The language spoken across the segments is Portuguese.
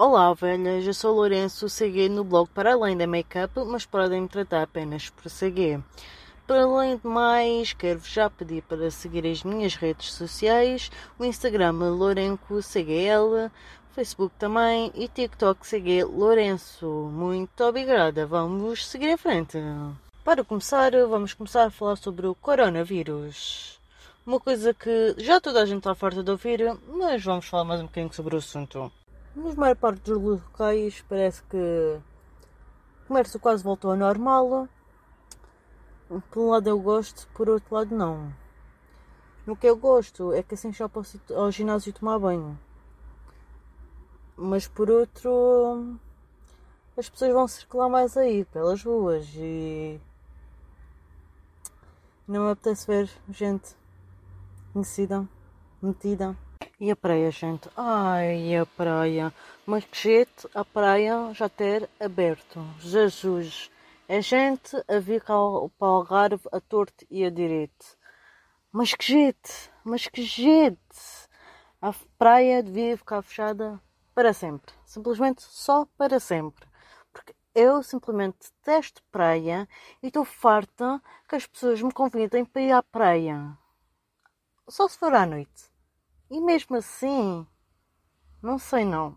Olá, velhas, eu sou Lourenço, segui no blog para além da make-up, mas podem me tratar apenas por seguir. Para além de mais, quero já pedir para seguir as minhas redes sociais, o Instagram Lourenco CGL, Facebook também e TikTok CG Lourenço. Muito obrigada, vamos seguir em frente. Para começar, vamos começar a falar sobre o coronavírus. Uma coisa que já toda a gente está farta de ouvir, mas vamos falar mais um bocadinho sobre o assunto. Nas maior parte dos locais parece que o comércio quase voltou ao normal. Por um lado eu gosto, por outro lado não. No que eu gosto é que assim já posso ir ao ginásio tomar banho. Mas por outro as pessoas vão circular mais aí pelas ruas e não me apetece ver gente conhecida, metida. E a praia, gente? Ai, a praia. Mas que jeito a praia já ter aberto. Jesus. É gente a vir para o Algarve a torto e a direito. Mas que jeito. Mas que jeito. A praia devia ficar fechada para sempre. Simplesmente só para sempre. Porque eu simplesmente detesto praia e estou farta que as pessoas me convidem para ir à praia. Só se for à noite. E mesmo assim, não sei não.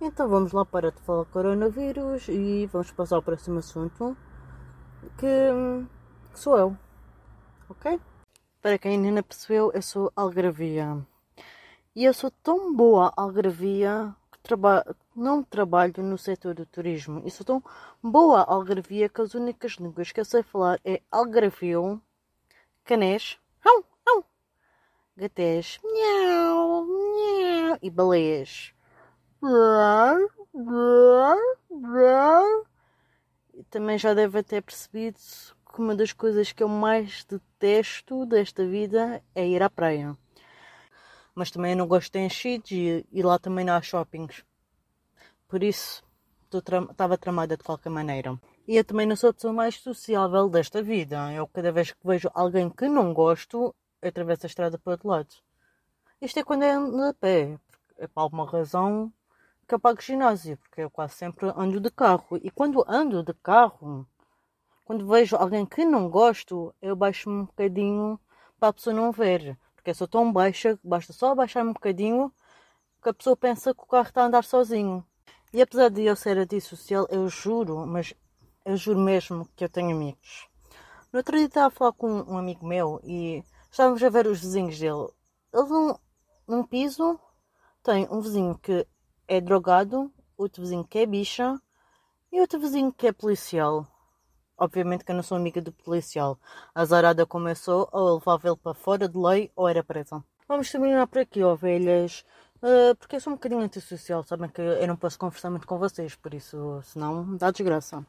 Então vamos lá para de falar coronavírus e vamos passar ao próximo assunto, que, que sou eu. Ok? Para quem ainda não percebeu, eu sou algravia. E eu sou tão boa algravia que traba não trabalho no setor do turismo. E sou tão boa algravia que as únicas línguas que eu sei falar é algravio, canês, gatés, miau, miau, e baleias. Também já deve ter percebido que uma das coisas que eu mais detesto desta vida é ir à praia. Mas também não gosto de enchidos e, e lá também não há shoppings. Por isso, estava tramada de qualquer maneira. E eu também não sou a pessoa mais sociável desta vida. Eu, cada vez que vejo alguém que não gosto, atravesso a estrada para o outro lado. Isto é quando é ando a pé. É por alguma razão que eu pago ginásio, porque eu quase sempre ando de carro. E quando ando de carro, quando vejo alguém que não gosto, eu baixo-me um bocadinho para a pessoa não ver. Porque eu sou tão baixa que basta só baixar-me um bocadinho que a pessoa pensa que o carro está a andar sozinho. E apesar de eu ser antissocial, eu juro, mas eu juro mesmo que eu tenho amigos. No outro dia estava a falar com um amigo meu e estávamos a ver os vizinhos dele. Eles num, num piso tem um vizinho que é drogado, outro vizinho que é bicha e outro vizinho que é policial. Obviamente que eu não sou amiga do policial. A zarada começou, ou levava ele para fora de lei ou era presa. Vamos terminar por aqui, ovelhas. Uh, porque eu sou um bocadinho antissocial, sabem que eu não posso conversar muito com vocês, por isso, senão dá desgraça.